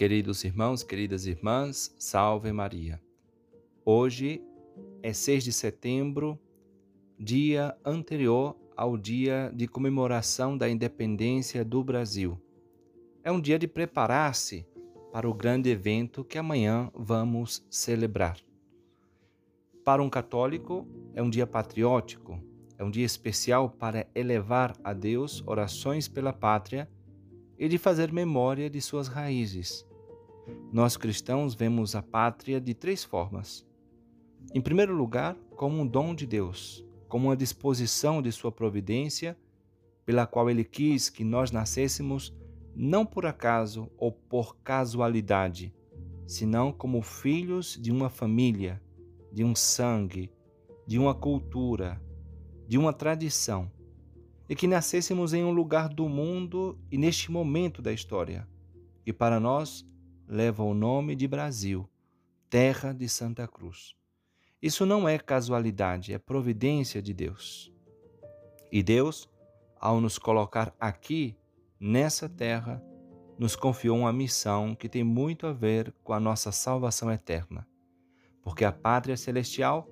Queridos irmãos, queridas irmãs, salve Maria. Hoje é 6 de setembro, dia anterior ao dia de comemoração da independência do Brasil. É um dia de preparar-se para o grande evento que amanhã vamos celebrar. Para um católico, é um dia patriótico, é um dia especial para elevar a Deus orações pela pátria e de fazer memória de suas raízes. Nós cristãos vemos a pátria de três formas. Em primeiro lugar, como um dom de Deus, como uma disposição de sua providência, pela qual ele quis que nós nascêssemos não por acaso ou por casualidade, senão como filhos de uma família, de um sangue, de uma cultura, de uma tradição e que nascêssemos em um lugar do mundo e neste momento da história, que para nós leva o nome de Brasil, terra de Santa Cruz. Isso não é casualidade, é providência de Deus. E Deus, ao nos colocar aqui, nessa terra, nos confiou uma missão que tem muito a ver com a nossa salvação eterna. Porque a pátria celestial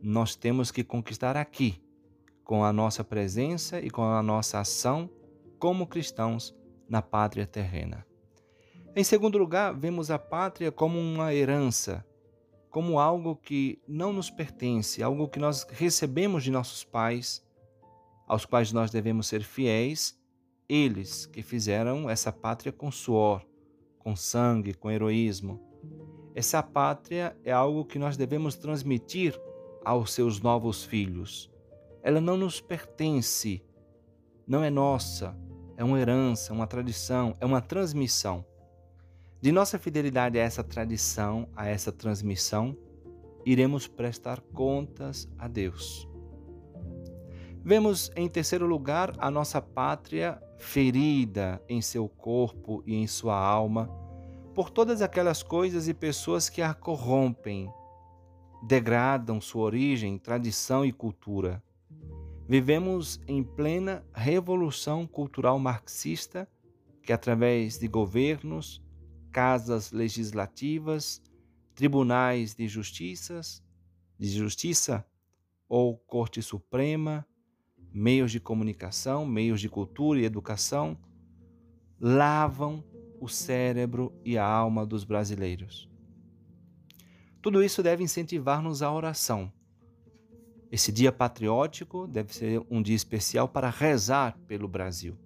nós temos que conquistar aqui, com a nossa presença e com a nossa ação como cristãos na pátria terrena. Em segundo lugar, vemos a pátria como uma herança, como algo que não nos pertence, algo que nós recebemos de nossos pais, aos quais nós devemos ser fiéis, eles que fizeram essa pátria com suor, com sangue, com heroísmo. Essa pátria é algo que nós devemos transmitir aos seus novos filhos ela não nos pertence, não é nossa, é uma herança, uma tradição, é uma transmissão. De nossa fidelidade a essa tradição, a essa transmissão, iremos prestar contas a Deus. Vemos em terceiro lugar a nossa pátria ferida em seu corpo e em sua alma por todas aquelas coisas e pessoas que a corrompem, degradam sua origem, tradição e cultura. Vivemos em plena revolução cultural marxista que, através de governos, casas legislativas, tribunais de justiças, de justiça ou Corte Suprema, meios de comunicação, meios de cultura e educação, lavam o cérebro e a alma dos brasileiros. Tudo isso deve incentivar-nos à oração esse dia patriótico deve ser um dia especial para rezar pelo Brasil.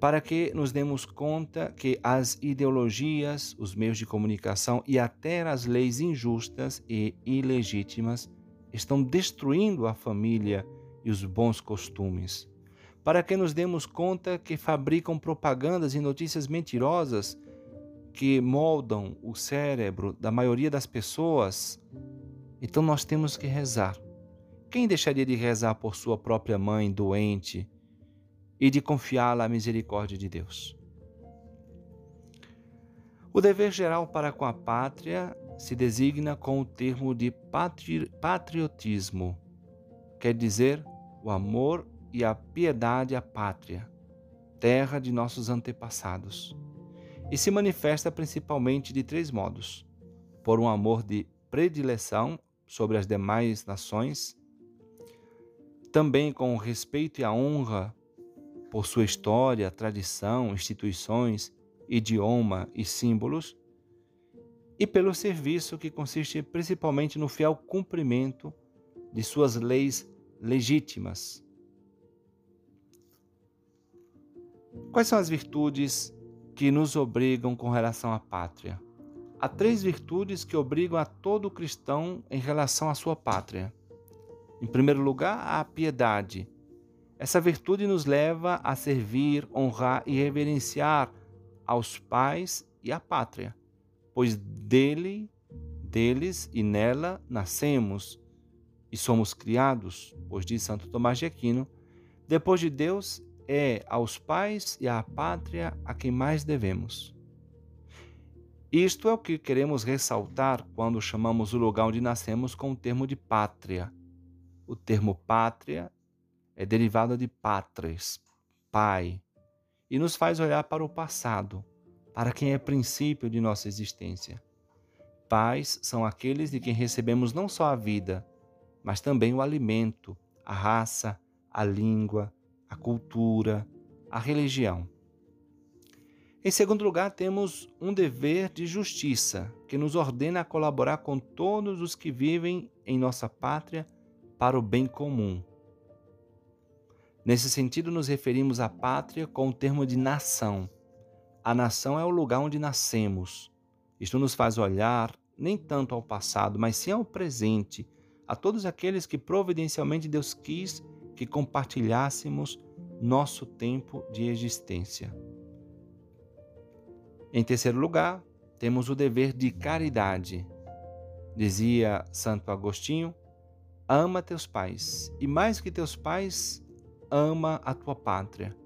Para que nos demos conta que as ideologias, os meios de comunicação e até as leis injustas e ilegítimas estão destruindo a família e os bons costumes. Para que nos demos conta que fabricam propagandas e notícias mentirosas que moldam o cérebro da maioria das pessoas então nós temos que rezar. Quem deixaria de rezar por sua própria mãe doente e de confiá-la à misericórdia de Deus? O dever geral para com a pátria se designa com o termo de patri patriotismo, quer dizer, o amor e a piedade à pátria, terra de nossos antepassados, e se manifesta principalmente de três modos: por um amor de predileção sobre as demais nações, também com o respeito e a honra por sua história, tradição, instituições, idioma e símbolos, e pelo serviço que consiste principalmente no fiel cumprimento de suas leis legítimas. Quais são as virtudes que nos obrigam com relação à pátria? Há três virtudes que obrigam a todo cristão em relação à sua pátria. Em primeiro lugar, a piedade. Essa virtude nos leva a servir, honrar e reverenciar aos pais e à pátria, pois dele, deles e nela nascemos e somos criados, pois diz Santo Tomás de Aquino, depois de Deus é aos pais e à pátria a quem mais devemos. Isto é o que queremos ressaltar quando chamamos o lugar onde nascemos com o termo de pátria. O termo pátria é derivado de patres, pai, e nos faz olhar para o passado, para quem é princípio de nossa existência. Pais são aqueles de quem recebemos não só a vida, mas também o alimento, a raça, a língua, a cultura, a religião. Em segundo lugar, temos um dever de justiça que nos ordena a colaborar com todos os que vivem em nossa pátria para o bem comum. Nesse sentido, nos referimos à pátria com o termo de nação. A nação é o lugar onde nascemos. Isto nos faz olhar nem tanto ao passado, mas sim ao presente, a todos aqueles que providencialmente Deus quis que compartilhássemos nosso tempo de existência. Em terceiro lugar, temos o dever de caridade. Dizia Santo Agostinho: ama teus pais, e mais que teus pais, ama a tua pátria,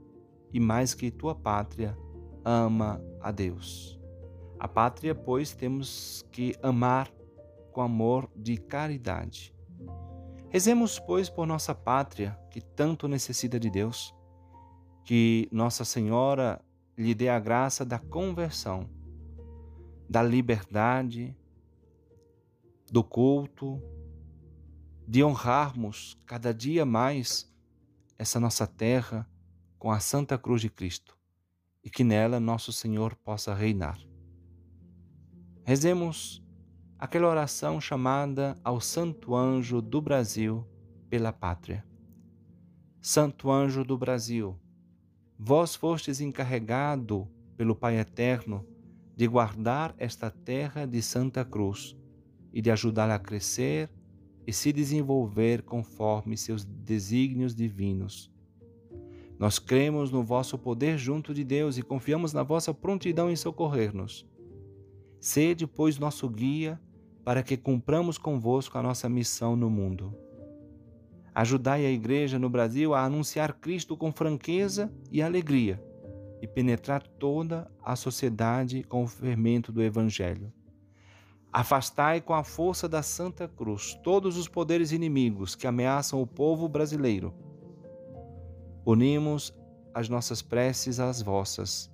e mais que tua pátria, ama a Deus. A pátria, pois, temos que amar com amor de caridade. Rezemos, pois, por nossa pátria, que tanto necessita de Deus, que Nossa Senhora lhe dê a graça da conversão, da liberdade, do culto, de honrarmos cada dia mais essa nossa terra com a Santa Cruz de Cristo e que nela nosso Senhor possa reinar. Rezemos aquela oração chamada ao Santo Anjo do Brasil pela pátria. Santo Anjo do Brasil, Vós fostes encarregado pelo Pai Eterno de guardar esta terra de Santa Cruz e de ajudá-la a crescer e se desenvolver conforme seus desígnios divinos. Nós cremos no vosso poder junto de Deus e confiamos na vossa prontidão em socorrer-nos. Sede, pois, nosso guia para que cumpramos convosco a nossa missão no mundo. Ajudai a Igreja no Brasil a anunciar Cristo com franqueza e alegria e penetrar toda a sociedade com o fermento do Evangelho. Afastai com a força da Santa Cruz todos os poderes inimigos que ameaçam o povo brasileiro. Unimos as nossas preces às vossas.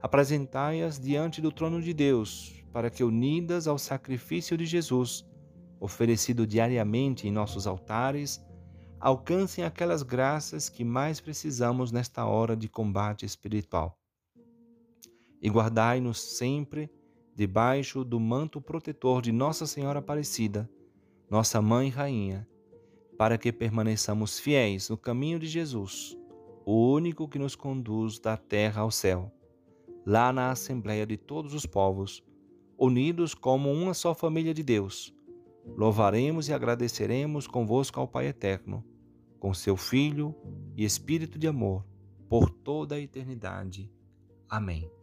Apresentai-as diante do trono de Deus, para que, unidas ao sacrifício de Jesus, oferecido diariamente em nossos altares, alcancem aquelas graças que mais precisamos nesta hora de combate espiritual. E guardai-nos sempre debaixo do manto protetor de Nossa Senhora Aparecida, nossa Mãe Rainha, para que permaneçamos fiéis no caminho de Jesus, o único que nos conduz da terra ao céu, lá na Assembleia de todos os povos, unidos como uma só família de Deus louvaremos e agradeceremos convosco ao Pai Eterno, com seu Filho e Espírito de amor, por toda a eternidade. Amém.